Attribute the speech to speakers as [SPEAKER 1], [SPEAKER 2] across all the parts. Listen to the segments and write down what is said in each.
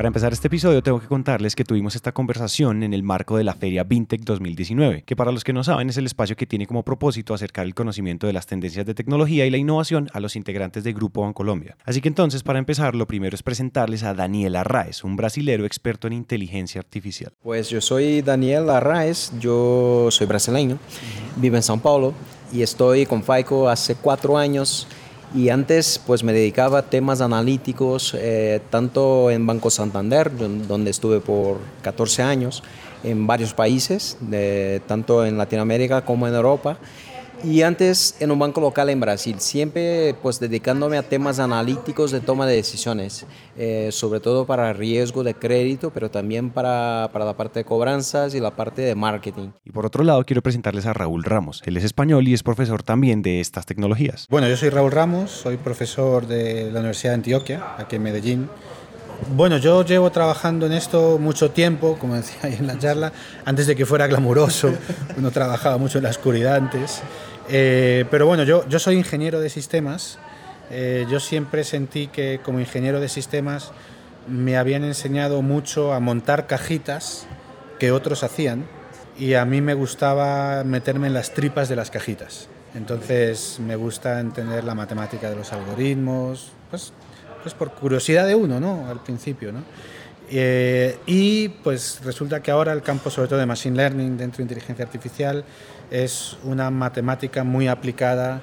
[SPEAKER 1] Para empezar este episodio tengo que contarles que tuvimos esta conversación en el marco de la Feria Vintech 2019, que para los que no saben es el espacio que tiene como propósito acercar el conocimiento de las tendencias de tecnología y la innovación a los integrantes de Grupo Bancolombia. Así que entonces, para empezar, lo primero es presentarles a Daniel Arraez, un brasilero experto en inteligencia artificial.
[SPEAKER 2] Pues yo soy Daniel Arraez, yo soy brasileño, vivo en São Paulo y estoy con FAICO hace cuatro años y antes pues me dedicaba a temas analíticos, eh, tanto en Banco Santander, donde estuve por 14 años, en varios países, tanto en Latinoamérica como en Europa y antes en un banco local en Brasil, siempre pues dedicándome a temas analíticos de toma de decisiones, eh, sobre todo para riesgo de crédito, pero también para, para, la parte de cobranzas y la parte de marketing.
[SPEAKER 1] Y por otro lado quiero presentarles a Raúl Ramos, él es español y es profesor también de estas tecnologías.
[SPEAKER 3] Bueno, yo soy Raúl Ramos, soy profesor de la Universidad de Antioquia, aquí en Medellín. Bueno, yo llevo trabajando en esto mucho tiempo, como decía ahí en la charla, antes de que fuera glamuroso, uno trabajaba mucho en la oscuridad antes. Eh, pero bueno, yo, yo soy ingeniero de sistemas. Eh, yo siempre sentí que como ingeniero de sistemas me habían enseñado mucho a montar cajitas que otros hacían y a mí me gustaba meterme en las tripas de las cajitas. Entonces me gusta entender la matemática de los algoritmos, pues, pues por curiosidad de uno, ¿no? Al principio, ¿no? Eh, y pues resulta que ahora el campo, sobre todo de Machine Learning dentro de inteligencia artificial, es una matemática muy aplicada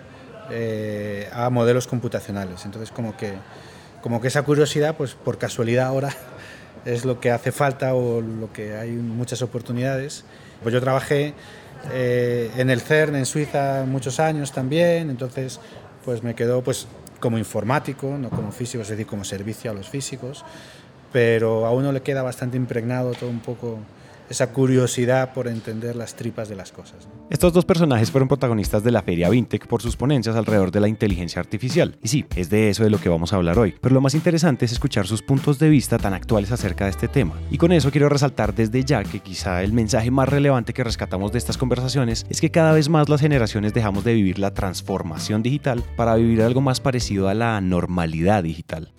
[SPEAKER 3] eh, a modelos computacionales. Entonces, como que, como que esa curiosidad, pues por casualidad ahora es lo que hace falta o lo que hay muchas oportunidades. Pues yo trabajé eh, en el CERN en Suiza muchos años también, entonces pues me quedó pues como informático, no como físico, es decir, como servicio a los físicos, pero a uno le queda bastante impregnado todo un poco esa curiosidad por entender las tripas de las cosas.
[SPEAKER 1] Estos dos personajes fueron protagonistas de la Feria Vintec por sus ponencias alrededor de la inteligencia artificial. Y sí, es de eso de lo que vamos a hablar hoy. Pero lo más interesante es escuchar sus puntos de vista tan actuales acerca de este tema. Y con eso quiero resaltar desde ya que quizá el mensaje más relevante que rescatamos de estas conversaciones es que cada vez más las generaciones dejamos de vivir la transformación digital para vivir algo más parecido a la normalidad digital.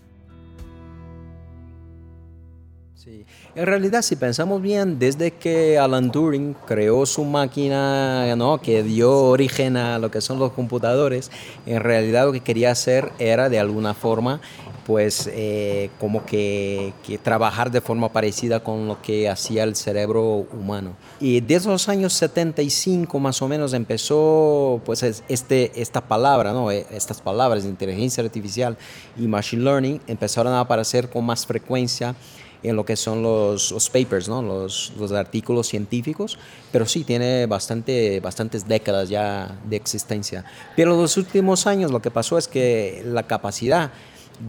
[SPEAKER 2] En realidad, si pensamos bien, desde que Alan Turing creó su máquina ¿no? que dio origen a lo que son los computadores, en realidad lo que quería hacer era de alguna forma pues eh, como que, que, trabajar de forma parecida con lo que hacía el cerebro humano. Y desde los años 75 más o menos empezó pues este, esta palabra, ¿no? E, estas palabras inteligencia artificial y machine learning empezaron a aparecer con más frecuencia en lo que son los, los papers, ¿no? los, los, artículos científicos, pero sí tiene bastante, bastantes décadas ya de existencia. Pero en los últimos años lo que pasó es que la capacidad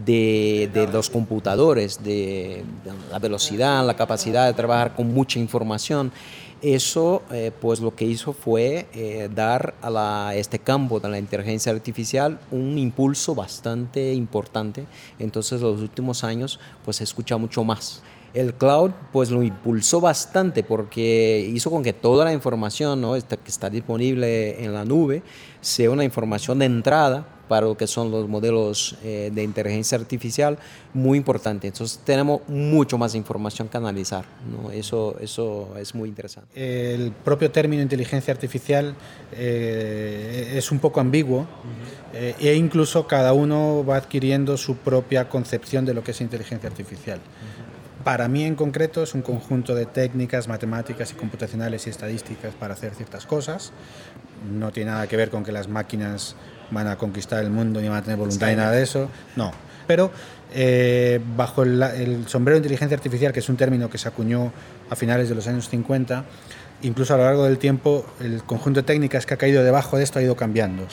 [SPEAKER 2] de, de los computadores, de, de, la velocidad, la capacidad de trabajar con mucha información, eso eh, pues lo que hizo fue eh, dar a este campo de la inteligencia artificial un impulso bastante importante. Entonces los últimos años pues se escucha mucho más. El cloud pues lo impulsó bastante porque hizo con que toda la información ¿no? que está disponible en la nube sea una información de entrada para lo que son los modelos eh, de inteligencia artificial, muy importante. Entonces tenemos mucho más información que analizar. ¿no? Eso, eso es muy interesante.
[SPEAKER 3] El propio término inteligencia artificial eh, es un poco ambiguo eh, e incluso cada uno va adquiriendo su propia concepción de lo que es inteligencia artificial. para mí en concreto es un conjunto de técnicas matemáticas y computacionales y estadísticas para hacer ciertas cosas. No tiene nada que ver con que las máquinas van a conquistar el mundo ni van a tener voluntad ni nada de eso. No. Pero eh, bajo el, sombrero de inteligencia artificial, que es un término que se acuñó a finales de los años 50, incluso a lo largo del tiempo el conjunto de técnicas que ha caído debajo de esto ha ido cambiando.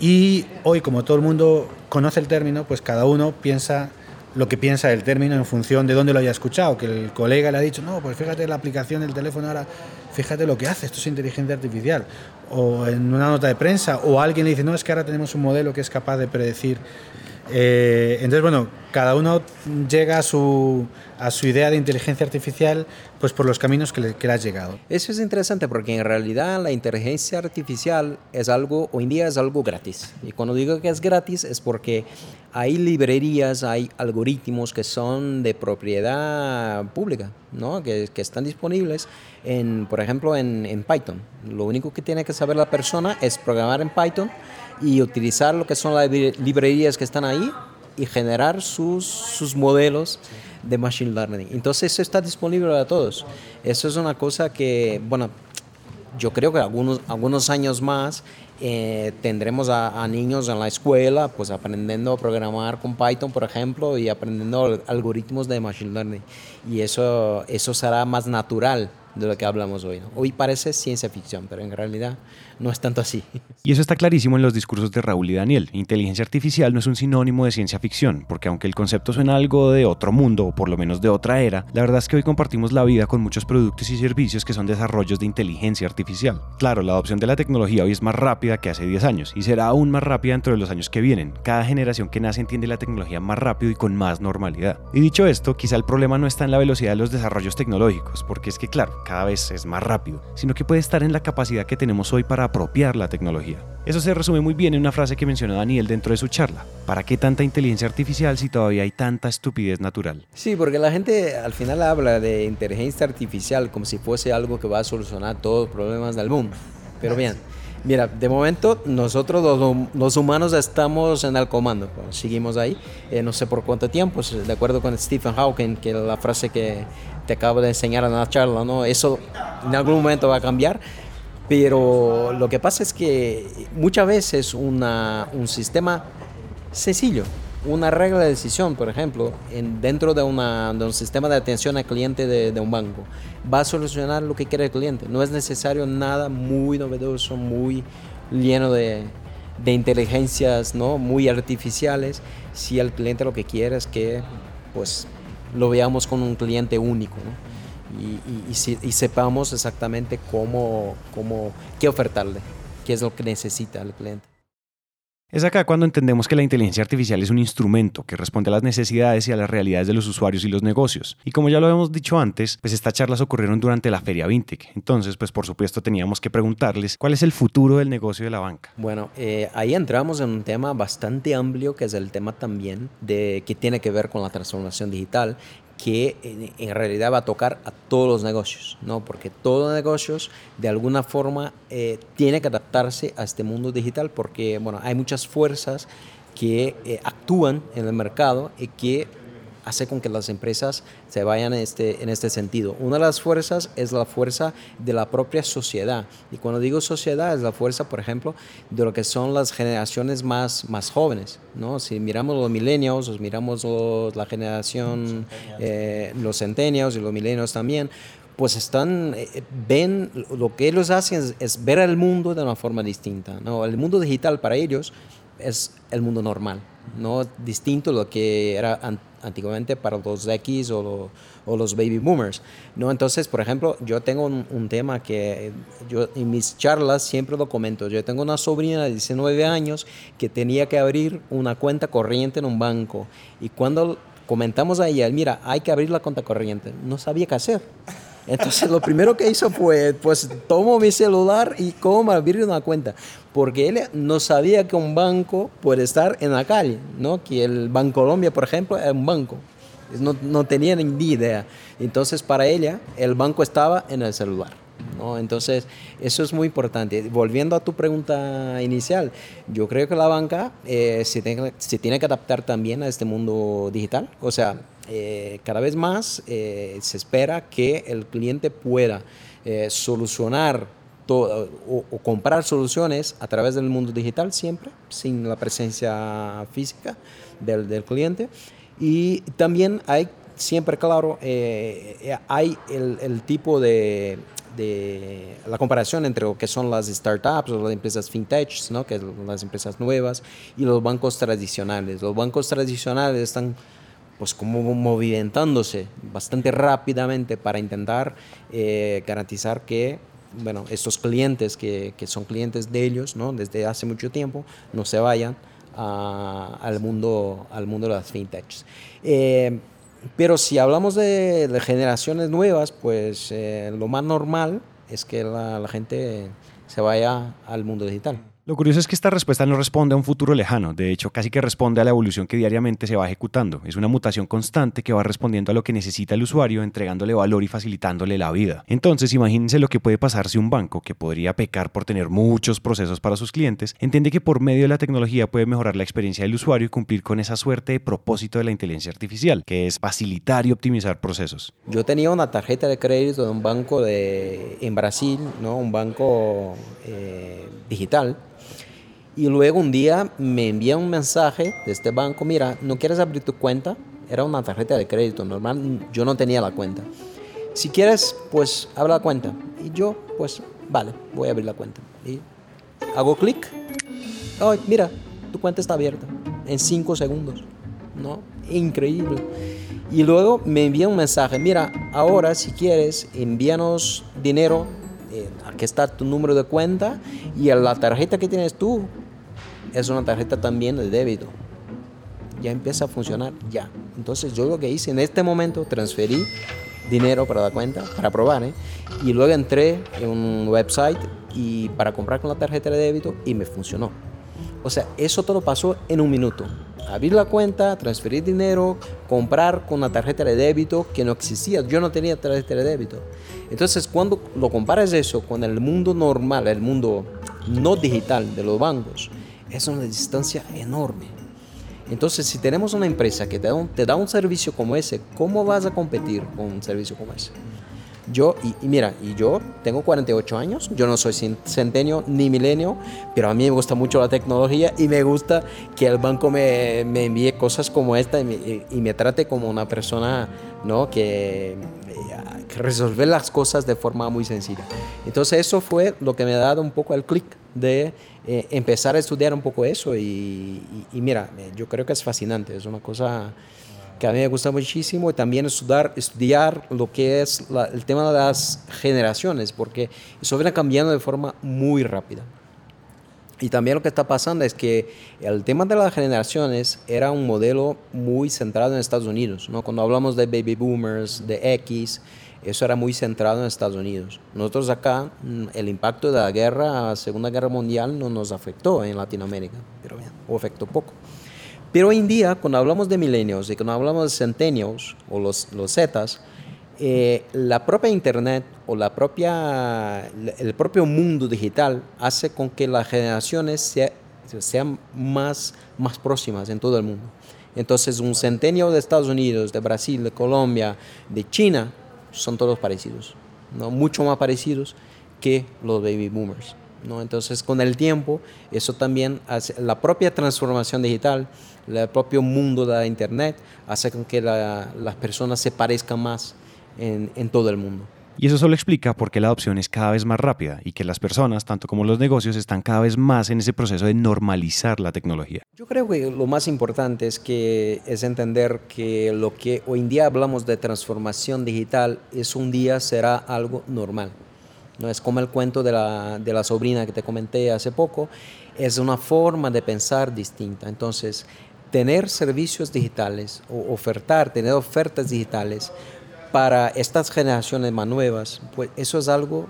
[SPEAKER 3] Y hoy, como todo el mundo conoce el término, pues cada uno piensa lo que piensa del término en función de dónde lo haya escuchado, que el colega le ha dicho, no, pues fíjate la aplicación del teléfono ahora, fíjate lo que hace, esto es inteligencia artificial, o en una nota de prensa, o alguien le dice, no, es que ahora tenemos un modelo que es capaz de predecir eh, entonces, bueno, cada uno llega a su, a su idea de inteligencia artificial pues por los caminos que le, ha llegado.
[SPEAKER 2] Eso es interesante porque en realidad la inteligencia artificial es algo, hoy en día es algo gratis. Y cuando digo que es gratis es porque hay librerías, hay algoritmos que son de propiedad pública, ¿no? que, que están disponibles, en, por ejemplo, en Python. Lo único que tiene que saber la persona es programar en Python y utilizar lo que son las librerías que están ahí y generar sus, sus modelos de Machine Learning. Entonces eso está disponible para todos. Eso es una cosa que, bueno, yo creo que algunos, algunos años más eh, tendremos a, a, niños en la escuela pues aprendiendo a programar con Python, por ejemplo, y aprendiendo algoritmos de Machine Learning. Y eso, eso será más natural de lo que hablamos hoy. Hoy parece ciencia ficción, pero en realidad no es tanto así.
[SPEAKER 1] Y eso está clarísimo en los discursos de Raúl y Daniel. Inteligencia artificial no es un sinónimo de ciencia ficción, porque aunque el concepto suena algo de otro mundo, o por lo menos de otra era, la verdad es que hoy compartimos la vida con muchos productos y servicios que son desarrollos de inteligencia artificial. Claro, la adopción de la tecnología hoy es más rápida que hace 10 años, y será aún más rápida dentro de los años que vienen. Cada generación que nace entiende la tecnología más rápido y con más normalidad. Y dicho esto, quizá el problema no está en la velocidad de los desarrollos tecnológicos, porque es que claro, cada vez es más rápido, sino que puede estar en la capacidad que tenemos hoy para apropiar la tecnología. Eso se resume muy bien en una frase que mencionó Daniel dentro de su charla. ¿Para qué tanta inteligencia artificial si todavía hay tanta estupidez natural?
[SPEAKER 2] Sí, porque la gente al final habla de inteligencia artificial como si fuese algo que va a solucionar todos los problemas del mundo. Pero bien, mira, de momento nosotros los, humanos estamos en el comando, pues, seguimos ahí, eh, no sé por cuánto tiempo, de acuerdo con Stephen Hawking, que la frase que te acabo de enseñar en la charla, ¿no? Eso en algún momento va a cambiar, pero lo que pasa es que muchas veces una, un sistema sencillo, una regla de decisión, por ejemplo, en, dentro de, una, un sistema de atención al cliente de, un banco, va a solucionar lo que quiere el cliente. No es necesario nada muy novedoso, muy lleno de, de inteligencias ¿no? muy artificiales, si el cliente lo que quiere es que pues lo veamos con un cliente único y, y, sepamos exactamente cómo, cómo, qué ofertarle, qué es lo que necesita el cliente.
[SPEAKER 1] Es acá cuando entendemos que la inteligencia artificial es un instrumento que responde a las necesidades y a las realidades de los usuarios y los negocios. Y como ya lo habíamos dicho antes, pues estas charlas ocurrieron durante la feria Vintec. Entonces, pues por supuesto teníamos que preguntarles cuál es el futuro del negocio de la banca.
[SPEAKER 2] Bueno, eh, ahí entramos en un tema bastante amplio que es el tema también de que tiene que ver con la transformación digital que en, realidad va a tocar a todos los negocios, ¿no? porque todos los negocios de alguna forma eh, tiene que adaptarse a este mundo digital porque bueno, hay muchas fuerzas que eh, actúan en el mercado y que hace con que las empresas se vayan en este, en este sentido. Una de las fuerzas es la fuerza de la propia sociedad. Y cuando digo sociedad, es la fuerza, por ejemplo, de lo que son las generaciones más, más jóvenes. ¿no? Si miramos los millennials, o miramos la generación, eh, los centennials y los millennials también, pues están, eh, ven, lo que ellos hacen es, ver el mundo de una forma distinta. ¿no? El mundo digital para ellos es el mundo normal, no distinto a lo que era antiguamente para los X o, los baby boomers. ¿no? Entonces, por ejemplo, yo tengo un, tema que yo en mis charlas siempre lo comento. Yo tengo una sobrina de 19 años que tenía que abrir una cuenta corriente en un banco y cuando comentamos a ella, mira, hay que abrir la cuenta corriente, no sabía qué hacer. Entonces lo primero que hizo fue, pues tomo mi celular y cómo abrir una cuenta, porque él no sabía que un banco puede estar en la calle, ¿no? Que el Banco Colombia, por ejemplo, es un banco. No, no tenía ni idea. Entonces para ella el banco estaba en el celular. ¿no? Entonces, eso es muy importante. Volviendo a tu pregunta inicial, yo creo que la banca eh, se, tiene, se, tiene, que adaptar también a este mundo digital. O sea, eh, cada vez más se espera que el cliente pueda solucionar todo, o, comprar soluciones a través del mundo digital siempre, sin la presencia física del, del cliente. Y también hay siempre, claro, hay el, el tipo de, de la comparación entre lo que son las startups o las empresas fintech, ¿no? que son las empresas nuevas, y los bancos tradicionales. Los bancos tradicionales están pues como movimentándose bastante rápidamente para intentar eh, garantizar que bueno, estos clientes que, que, son clientes de ellos ¿no? desde hace mucho tiempo no se vayan al, mundo, al mundo de las fintechs. Eh, pero si hablamos de, generaciones nuevas, pues eh, lo más normal es que la gente se vaya al mundo digital.
[SPEAKER 1] Lo curioso es que esta respuesta no responde a un futuro lejano, de hecho casi que responde a la evolución que diariamente se va ejecutando. Es una mutación constante que va respondiendo a lo que necesita el usuario, entregándole valor y facilitándole la vida. Entonces imagínense lo que puede pasar si un banco, que podría pecar por tener muchos procesos para sus clientes, entiende que por medio de la tecnología puede mejorar la experiencia del usuario y cumplir con esa suerte de propósito de la inteligencia artificial, que es facilitar y optimizar procesos.
[SPEAKER 2] Yo tenía una tarjeta de crédito de un banco de, en Brasil, ¿no? un banco eh, digital y luego un día me envía un mensaje de este banco, mira, ¿no quieres abrir tu cuenta? Era una tarjeta de crédito normal, yo no tenía la cuenta. Si quieres, pues abre la cuenta. Y yo, pues, vale, voy a abrir la cuenta. Y hago clic. Oh, mira, tu cuenta está abierta en cinco segundos. ¿No? Increíble. Y luego me envía un mensaje, mira, ahora si quieres, envíanos dinero, eh, aquí está tu número de cuenta y la tarjeta que tienes tú es una tarjeta también de débito. Ya empieza a funcionar ya. Entonces yo lo que hice en este momento, transferí dinero para la cuenta, para probar, ¿eh? y luego entré en un website y para comprar con la tarjeta de débito y me funcionó. O sea, eso todo pasó en un minuto. Abrir la cuenta, transferir dinero, comprar con la tarjeta de débito que no existía. Yo no tenía tarjeta de débito. Entonces, cuando lo comparas eso con el mundo normal, el mundo no digital de los bancos, es una distancia enorme. Entonces, si tenemos una empresa que te da, un, te da un servicio como ese, ¿cómo vas a competir con un servicio como ese? Yo, y, mira, y yo tengo 48 años, yo no soy centenio ni milenio, pero a mí me gusta mucho la tecnología y me gusta que el banco me, me envíe cosas como esta y me, y me, trate como una persona ¿no? que, resolver las cosas de forma muy sencilla. Entonces eso fue lo que me ha dado un poco el clic de eh, empezar a estudiar un poco eso y, mira, eh, yo creo que es fascinante, es una cosa que a mí me gusta muchísimo y también estudiar, estudiar lo que es el tema de las generaciones, porque eso viene cambiando de forma muy rápida. Y también lo que está pasando es que el tema de las generaciones era un modelo muy centrado en Estados Unidos. ¿no? Cuando hablamos de baby boomers, de X, eso era muy centrado en Estados Unidos. Nosotros acá, mm, el impacto de la guerra, Segunda Guerra Mundial, no nos afectó en Latinoamérica, pero bien, o afectó poco. Pero hoy en día, cuando hablamos de milenios y cuando hablamos de centenios o los, los Zetas, eh, la propia Internet o la propia, el propio mundo digital hace con que las generaciones sean más, más próximas en todo el mundo. Entonces, un centenio de Estados Unidos, de Brasil, de Colombia, de China, son todos parecidos, ¿no? mucho más parecidos que los baby boomers. ¿no? Entonces, con el tiempo, eso también hace, la propia transformación digital, el propio mundo de Internet, hace con que las personas se parezcan más en todo el mundo.
[SPEAKER 1] Y eso solo explica por qué la adopción es cada vez más rápida y que las personas, tanto como los negocios, están cada vez más en ese proceso de normalizar la tecnología.
[SPEAKER 2] Yo creo que lo más importante es que es entender que lo que hoy en día hablamos de transformación digital es un día será algo normal. No es como el cuento de la, de la sobrina que te comenté hace poco, es una forma de pensar distinta. Entonces, tener servicios digitales o ofertar, tener ofertas digitales para estas generaciones más nuevas, pues eso es algo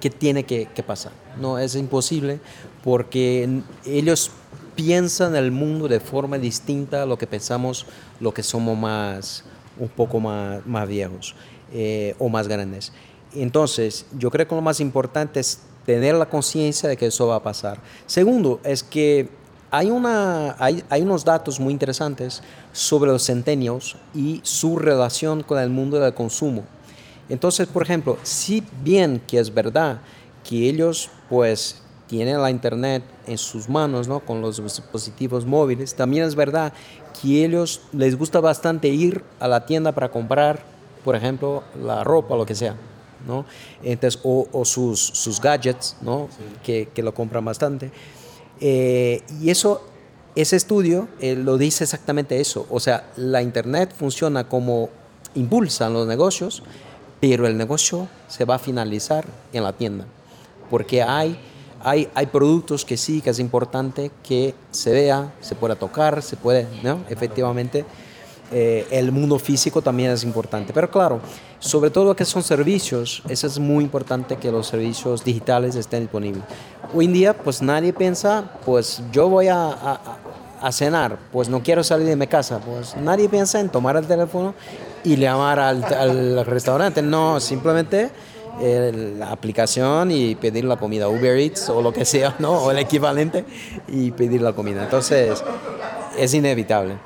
[SPEAKER 2] que tiene que, pasar. No es imposible porque ellos piensan el mundo de forma distinta a lo que pensamos, lo que somos más, un poco más, más viejos eh, o más grandes. Entonces, yo creo que lo más importante es tener la conciencia de que eso va a pasar. Segundo, es que hay, una, hay, hay, unos datos muy interesantes sobre los centenios y su relación con el mundo del consumo. Entonces, por ejemplo, si bien que es verdad que ellos pues tienen la internet en sus manos, ¿no? Con los dispositivos móviles, también es verdad que ellos les gusta bastante ir a la tienda para comprar, por ejemplo, la ropa o lo que sea. ¿no? Entonces, o, sus, sus, gadgets, ¿no? Que, que, lo compran bastante. Eh, y eso, ese estudio eh, lo dice exactamente eso. O sea, la Internet funciona como impulsa los negocios, pero el negocio se va a finalizar en la tienda. Porque hay, hay, hay productos que sí, que es importante que se vea, se pueda tocar, se puede, ¿no? Efectivamente eh, el mundo físico también es importante. Pero claro, sobre todo lo que son servicios, eso es muy importante que los servicios digitales estén disponibles. Hoy en día, pues nadie piensa, pues yo voy a, cenar, pues no quiero salir de mi casa, pues nadie piensa en tomar el teléfono y llamar al, al restaurante, no, simplemente eh, la aplicación y pedir la comida, Uber Eats o lo que sea, ¿no? O el equivalente y pedir la comida. Entonces, es inevitable.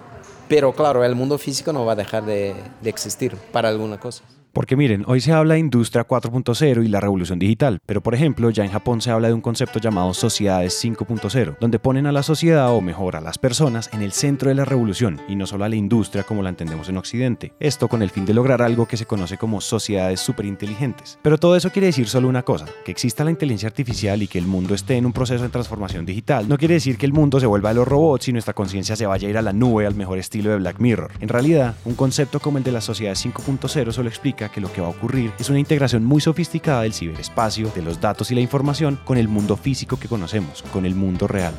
[SPEAKER 2] Pero claro, el mundo físico no va a dejar de, de existir para alguna cosa.
[SPEAKER 1] Porque miren, hoy se habla de industria 4.0 y la revolución digital, pero por ejemplo ya en Japón se habla de un concepto llamado sociedades 5.0, donde ponen a la sociedad o mejor a las personas en el centro de la revolución y no solo a la industria como la entendemos en Occidente. Esto con el fin de lograr algo que se conoce como sociedades superinteligentes. Pero todo eso quiere decir solo una cosa, que exista la inteligencia artificial y que el mundo esté en un proceso de transformación digital. No quiere decir que el mundo se vuelva a los robots y nuestra conciencia se vaya a ir a la nube al mejor estilo de Black Mirror. En realidad, un concepto como el de la sociedad 5.0 solo explica que lo que va a ocurrir es una integración muy sofisticada del ciberespacio, de los datos y la información con el mundo físico que conocemos, con el mundo real.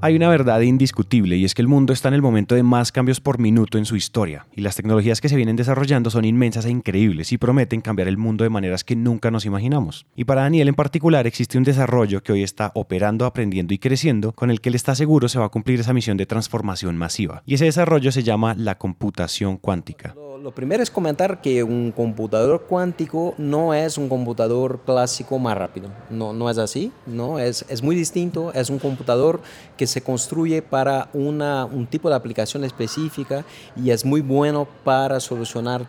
[SPEAKER 1] Hay una verdad indiscutible y es que el mundo está en el momento de más cambios por minuto en su historia y las tecnologías que se vienen desarrollando son inmensas e increíbles y prometen cambiar el mundo de maneras que nunca nos imaginamos. Y para Daniel en particular existe un desarrollo que hoy está operando, aprendiendo y creciendo con el que él está seguro se va a cumplir esa misión de transformación masiva. Y ese desarrollo se llama la computación cuántica.
[SPEAKER 2] Lo primero es comentar que un computador cuántico no es un computador clásico más rápido. No, no es así, ¿no? Es, es muy distinto. Es un computador que se construye para una, un tipo de aplicación específica y es muy bueno para solucionar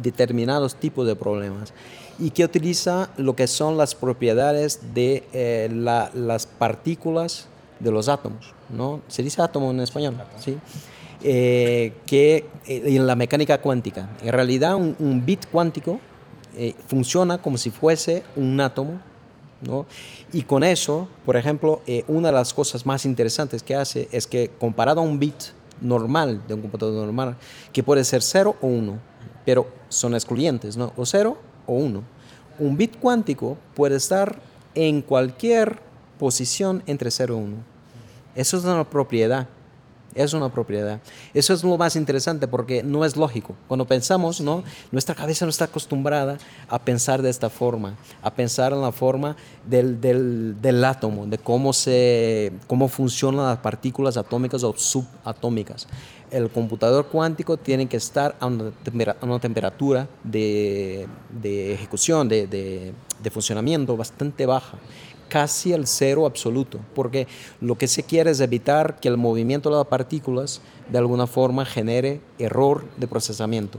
[SPEAKER 2] determinados tipos de problemas y que utiliza lo que son las propiedades de eh, las partículas de los átomos, ¿no? Se dice átomo en español, ¿sí? Eh, que eh, en la mecánica cuántica. En realidad un, bit cuántico eh, funciona como si fuese un átomo. ¿no? Y con eso, por ejemplo, una de las cosas más interesantes que hace es que comparado a un bit normal, de un computador normal, que puede ser 0 o 1, pero son excluyentes, ¿no? o 0 o 1. Un bit cuántico puede estar en cualquier posición entre 0 y 1. Eso es una propiedad es una propiedad. Eso es lo más interesante porque no es lógico. Cuando pensamos, ¿no? nuestra cabeza no está acostumbrada a pensar de esta forma, a pensar en la forma del, del, del átomo, de cómo, se, cómo funcionan las partículas atómicas o subatómicas. El computador cuántico tiene que estar a una, temperatura de, de ejecución, de, de, de funcionamiento bastante baja casi al cero absoluto, porque lo que se quiere es evitar que el movimiento de las partículas de alguna forma genere error de procesamiento.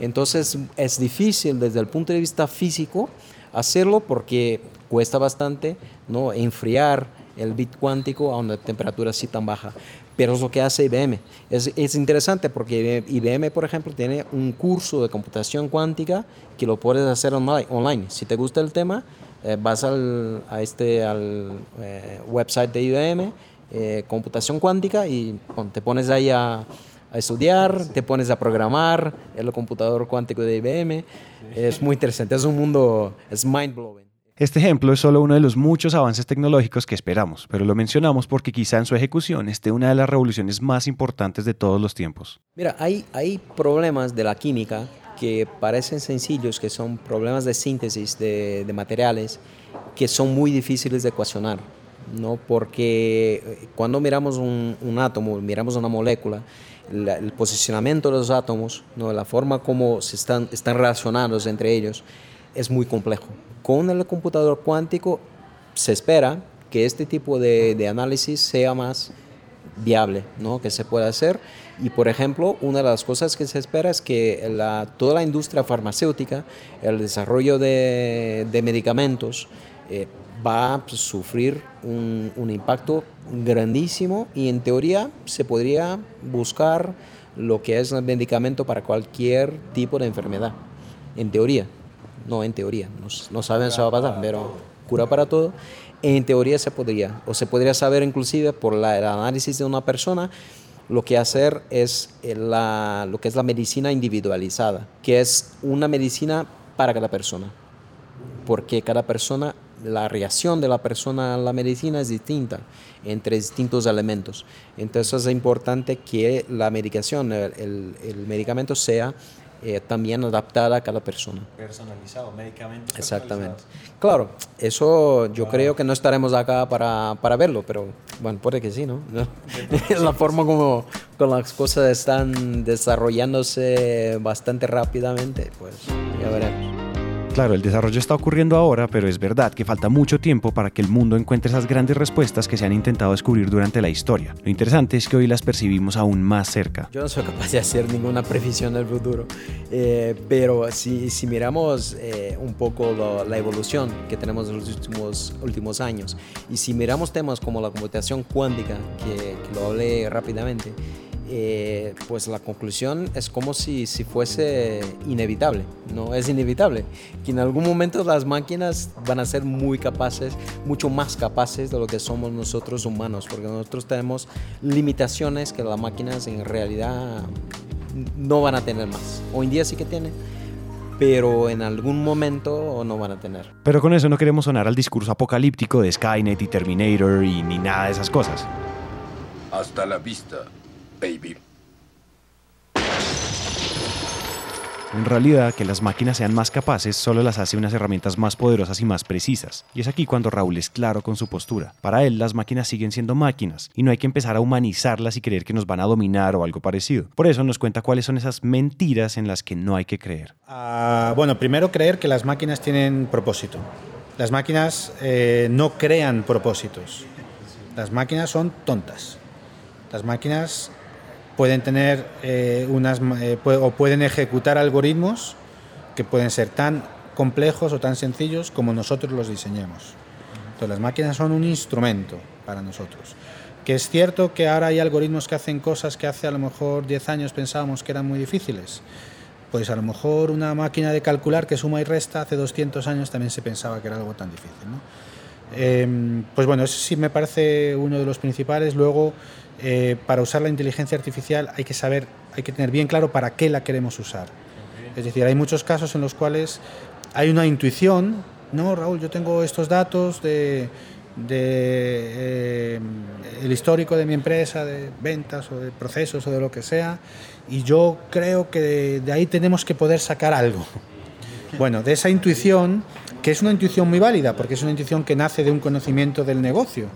[SPEAKER 2] Entonces es difícil desde el punto de vista físico hacerlo porque cuesta bastante ¿no? enfriar el bit cuántico a una temperatura así tan baja. Pero es lo que hace IBM. Es, es, interesante porque IBM, por ejemplo, tiene un curso de computación cuántica que lo puedes hacer online. Si te gusta el tema, eh, vas al, a este, al eh, website de IBM, eh, computación cuántica, y te pones ahí a, a, estudiar, te pones a programar el computador cuántico de IBM. Es muy interesante, es un mundo, es mind blowing.
[SPEAKER 1] Este ejemplo es solo uno de los muchos avances tecnológicos que esperamos, pero lo mencionamos porque quizá en su ejecución esté una de las revoluciones más importantes de todos los tiempos.
[SPEAKER 2] Mira, hay, hay problemas de la química que parecen sencillos, que son problemas de síntesis de, de materiales, que son muy difíciles de ecuacionar, ¿no? porque eh, cuando miramos un, un átomo, miramos una molécula, el posicionamiento de los átomos, ¿no? la forma como se están, están relacionados entre ellos, es muy complejo. con el computador cuántico se espera que este tipo de, de análisis sea más viable, ¿no? que se pueda hacer. Y por ejemplo, una de las cosas que se espera es que la, toda la industria farmacéutica, el desarrollo de, de medicamentos, eh, va a sufrir un, un, impacto grandísimo y en teoría se podría buscar lo que es el medicamento para cualquier tipo de enfermedad. En teoría, no en teoría, no, no saben si va a pasar, pero cura para todo. En teoría se podría, o se podría saber inclusive por la, el análisis de una persona, lo que hacer es la, lo que es la medicina individualizada, que es una medicina para cada persona, porque cada persona, la reacción de la persona a la medicina es distinta entre distintos elementos. Entonces es importante que la medicación, el, el, el medicamento sea eh, también adaptada a cada persona.
[SPEAKER 1] Personalizado, medicamentos.
[SPEAKER 2] Exactamente. Claro, eso yo creo que no estaremos acá para, para, verlo, pero bueno, puede que sí, ¿no? la forma como con las cosas están desarrollándose bastante rápidamente, pues ya veremos.
[SPEAKER 1] Claro, el desarrollo está ocurriendo ahora, pero es verdad que falta mucho tiempo para que el mundo encuentre esas grandes respuestas que se han intentado descubrir durante la historia. Lo interesante es que hoy las percibimos aún más cerca.
[SPEAKER 2] Yo no soy capaz de hacer ninguna previsión del futuro, eh, pero si, si miramos eh, un poco lo, la evolución que tenemos en los últimos, últimos años y si miramos temas como la computación cuántica, que, que lo hablé rápidamente, eh, pues la conclusión es como si, si fuese inevitable, ¿no? Es inevitable que en algún momento las máquinas van a ser muy capaces, mucho más capaces de lo que somos nosotros humanos, porque nosotros tenemos limitaciones que las máquinas en realidad no van a tener más. Hoy en día sí que tienen, pero en algún momento no van a tener.
[SPEAKER 1] Pero con eso no queremos sonar al discurso apocalíptico de Skynet y Terminator y ni nada de esas cosas.
[SPEAKER 4] Hasta la vista, baby.
[SPEAKER 1] En realidad, que las máquinas sean más capaces solo las hace unas herramientas más poderosas y más precisas. Y es aquí cuando Raúl es claro con su postura. Para él, las máquinas siguen siendo máquinas y no hay que empezar a humanizarlas y creer que nos van a dominar o algo parecido. Por eso nos cuenta cuáles son esas mentiras en las que no hay que creer.
[SPEAKER 3] Uh, bueno, primero creer que las máquinas tienen propósito. Las máquinas eh, no crean propósitos. Las máquinas son tontas. Las máquinas pueden tener eh, unas eh, o pueden ejecutar algoritmos que pueden ser tan complejos o tan sencillos como nosotros los diseñemos. Entonces las máquinas son un instrumento para nosotros. Que es cierto que ahora hay algoritmos que hacen cosas que hace a lo mejor 10 años pensábamos que eran muy difíciles. Pues a lo mejor una máquina de calcular que suma y resta hace 200 años también se pensaba que era algo tan difícil. ¿no? Eh, pues bueno, eso sí me parece uno de los principales. Luego, eh, para usar la inteligencia artificial hay que saber, hay que tener bien claro para qué la queremos usar. Es decir, hay muchos casos en los cuales hay una intuición, no, Raúl, yo tengo estos datos de, de eh, el histórico de mi empresa, de ventas o de procesos o de lo que sea, y yo creo que de, de ahí tenemos que poder sacar algo. Bueno, de esa intuición, que es una intuición muy válida, porque es una intuición que nace de un conocimiento del negocio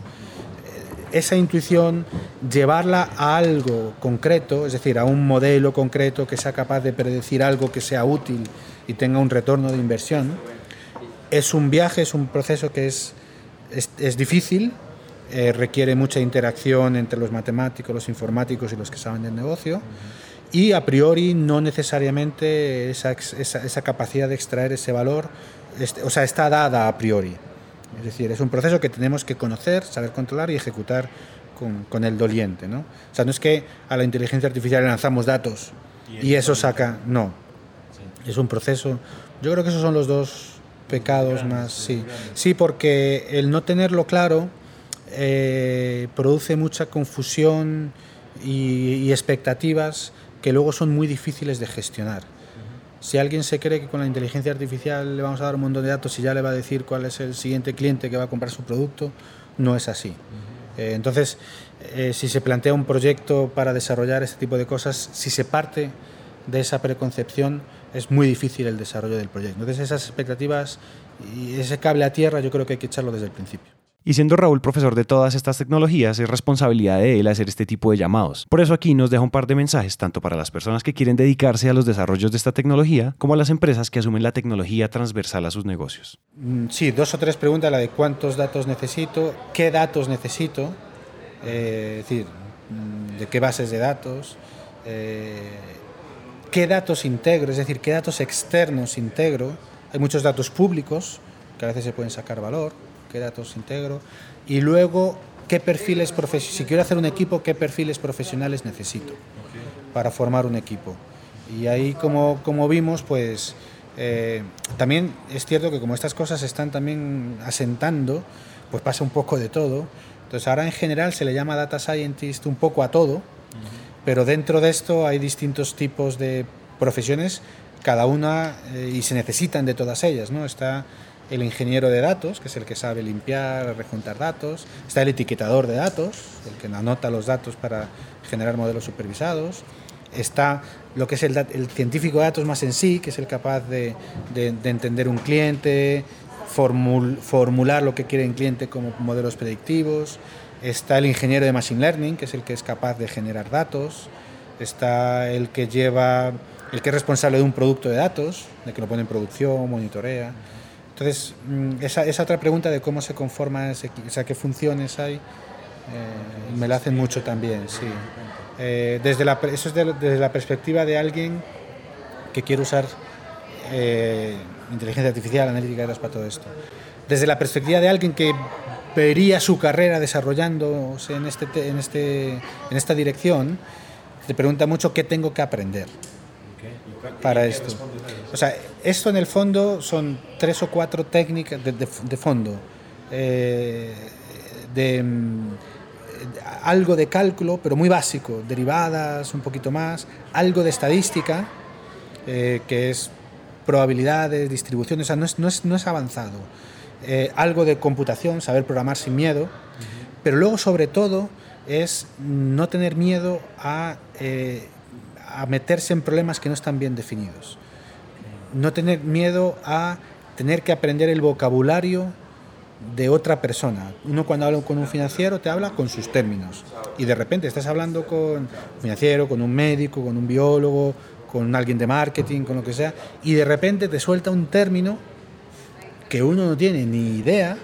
[SPEAKER 3] esa intuición, llevarla a algo concreto, es decir, a un modelo concreto que sea capaz de predecir algo que sea útil y tenga un retorno de inversión, es un viaje, es un proceso que es, es, difícil, eh, requiere mucha interacción entre los matemáticos, los informáticos y los que saben del negocio, y a priori no necesariamente esa, esa, esa capacidad de extraer ese valor, este, o sea, está dada a priori. Es decir, es un proceso que tenemos que conocer, saber controlar y ejecutar con, con, el doliente. ¿no? O sea, no es que a la inteligencia artificial le lanzamos datos y, y eso saca, no. Sí. Es un proceso. Yo creo que esos son los dos pecados más. Sí. sí, porque el no tenerlo claro eh, produce mucha confusión y, y expectativas que luego son muy difíciles de gestionar. Si alguien se cree que con la inteligencia artificial le vamos a dar un montón de datos y ya le va a decir cuál es el siguiente cliente que va a comprar su producto, no es así. Eh, entonces, eh, si se plantea un proyecto para desarrollar este tipo de cosas, si se parte de esa preconcepción, es muy difícil el desarrollo del proyecto. Entonces, esas expectativas y ese cable a tierra yo creo que hay que echarlo desde el principio.
[SPEAKER 1] Y siendo Raúl profesor de todas estas tecnologías, es responsabilidad de él hacer este tipo de llamados. Por eso aquí nos deja un par de mensajes tanto para las personas que quieren dedicarse a los desarrollos de esta tecnología como a las empresas que asumen la tecnología transversal a sus negocios.
[SPEAKER 3] Mm, sí, dos o tres preguntas, la de cuántos datos necesito, qué datos necesito, eh, es decir, mm, de qué bases de datos, eh, qué datos integro, es decir, qué datos externos integro. Hay muchos datos públicos que a veces se pueden sacar valor qué datos integro y luego qué perfiles si quiero hacer un equipo, qué perfiles profesionales necesito para formar un equipo. Y ahí como, como vimos, pues eh, también es cierto que como estas cosas están también asentando, pues pasa un poco de todo. Entonces ahora en general se le llama data scientist un poco a todo, pero dentro de esto hay distintos tipos de profesiones, cada una, eh, y se necesitan de todas ellas, ¿no? Está el ingeniero de datos, que es el que sabe limpiar, rejuntar datos, está el etiquetador de datos, el que anota los datos para generar modelos supervisados, está lo que es el, científico de datos más en sí, que es el capaz de, entender un cliente, formular lo que quiere el cliente como modelos predictivos, está el ingeniero de Machine Learning, que es el que es capaz de generar datos, está el que lleva, el que es responsable de un producto de datos, de que lo pone en producción, monitorea. Entonces, mm, esa, esa, otra pregunta de cómo se conforma ese o sea, qué funciones hay, eh, me la hacen mucho también, sí. Eh, desde la, eso es desde la perspectiva de alguien que quiere usar eh, inteligencia artificial, analítica de para todo esto. Desde la perspectiva de alguien que vería su carrera desarrollándose en, este, en, este, en esta dirección, te pregunta mucho qué tengo que aprender para esto. O sea, esto en el fondo son tres o cuatro técnicas de, fondo. Eh, de, mm, algo de cálculo, pero muy básico, derivadas, un poquito más, algo de estadística, eh, que es probabilidades, distribuciones, o sea, no es, no es, no es avanzado. Eh, algo de computación, saber programar sin miedo, pero luego sobre todo es no tener miedo a a meterse en problemas que no están bien definidos. No tener miedo a tener que aprender el vocabulario de otra persona. Uno cuando habla con un financiero te habla con sus términos y de repente estás hablando con un financiero, con un médico, con un biólogo, con alguien de marketing, con lo que sea, y de repente te suelta un término que uno no tiene ni idea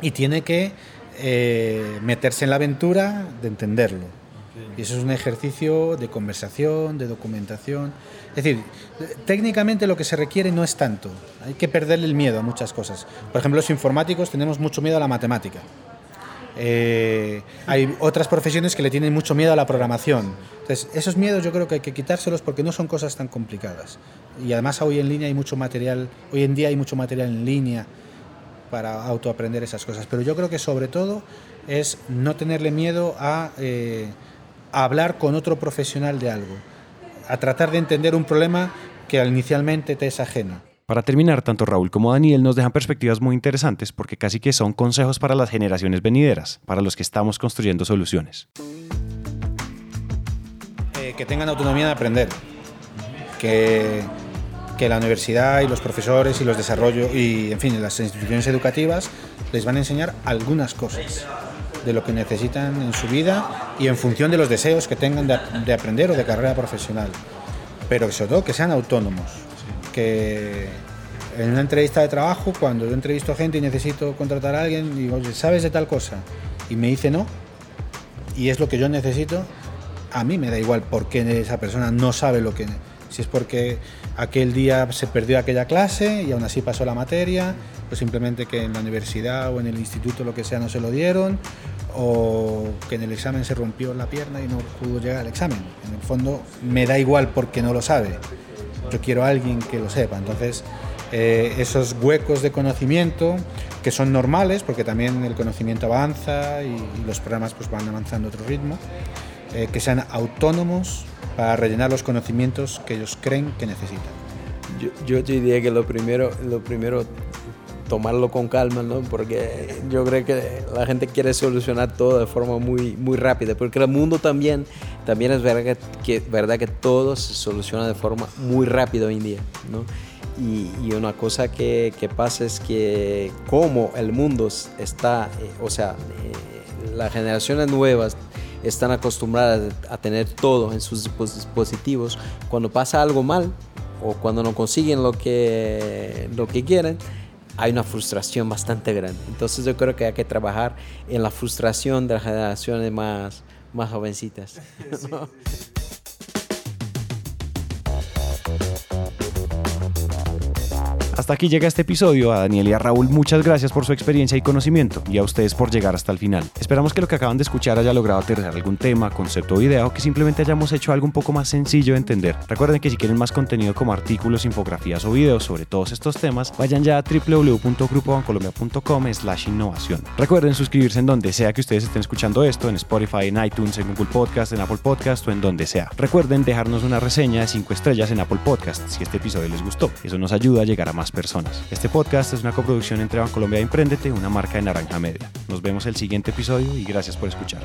[SPEAKER 3] y tiene que eh, meterse en la aventura de entenderlo. Y eso es un ejercicio de conversación, de documentación. Es decir, técnicamente lo que se requiere no es tanto. Hay que perderle el miedo a muchas cosas. Por ejemplo, los informáticos tenemos mucho miedo a la matemática. Eh, hay otras profesiones que le tienen mucho miedo a la programación. Entonces, esos miedos yo creo que hay que quitárselos porque no son cosas tan complicadas. Y además hoy en línea hay mucho material, hoy en día hay mucho material en línea para autoaprender esas cosas. Pero yo creo que sobre todo es no tenerle miedo a eh, a hablar con otro profesional de algo, a tratar de entender un problema que inicialmente te es ajeno.
[SPEAKER 1] Para terminar, tanto Raúl como Daniel nos dejan perspectivas muy interesantes porque casi que son consejos para las generaciones venideras, para los que estamos construyendo soluciones.
[SPEAKER 3] Eh, que tengan autonomía de aprender, que, que la universidad y los profesores y los desarrollos y, en fin, las instituciones educativas les van a enseñar algunas cosas de lo que necesitan en su vida y en función de los deseos que tengan de, aprender o de carrera profesional. Pero sobre todo que sean autónomos. Que en una entrevista de trabajo, cuando yo entrevisto gente y necesito contratar a alguien, digo, ¿sabes de tal cosa? Y me dice no, y es lo que yo necesito, a mí me da igual por qué esa persona no sabe lo que... Si es porque aquel día se perdió aquella clase y aún así pasó la materia, pues simplemente que en la universidad o en el instituto lo que sea no se lo dieron, o que en el examen se rompió la pierna y no pudo llegar al examen. En el fondo me da igual porque no lo sabe. Yo quiero a alguien que lo sepa. Entonces, eh, esos huecos de conocimiento que son normales, porque también el conocimiento avanza y, los programas pues, van avanzando a otro ritmo, eh, que sean autónomos para rellenar los conocimientos que ellos creen que necesitan.
[SPEAKER 2] Yo, yo diría que lo primero, lo primero tomarlo con calma, ¿no? Porque yo creo que la gente quiere solucionar todo de forma muy, muy rápida, porque el mundo también, también es verdad que, verdad que todo se soluciona de forma muy rápida hoy en día, ¿no? Y, una cosa que, que, pasa es que como el mundo está, eh, o sea, eh, las generaciones nuevas están acostumbradas a tener todo en sus dispositivos, cuando pasa algo mal o cuando no consiguen lo que, lo que quieren, hay una frustración bastante grande. Entonces yo creo que hay que trabajar en la frustración de las generaciones más, más jovencitas.
[SPEAKER 1] Hasta aquí llega este episodio. A Daniel y a Raúl muchas gracias por su experiencia y conocimiento y a ustedes por llegar hasta el final. Esperamos que lo que acaban de escuchar haya logrado aterrizar algún tema, concepto o idea o que simplemente hayamos hecho algo un poco más sencillo de entender. Recuerden que si quieren más contenido como artículos, infografías o videos sobre todos estos temas, vayan ya a www.grupobancolombia.com slash innovación. Recuerden suscribirse en donde sea que ustedes estén escuchando esto, en Spotify, en iTunes, en Google Podcast, en Apple Podcast o en donde sea. Recuerden dejarnos una reseña de 5 estrellas en Apple Podcast si este episodio les gustó. Eso nos ayuda a llegar a más personas. Este podcast es una coproducción entre Bancolombia y Emprendete, una marca de Naranja Media. Nos vemos el siguiente episodio y gracias por escuchar.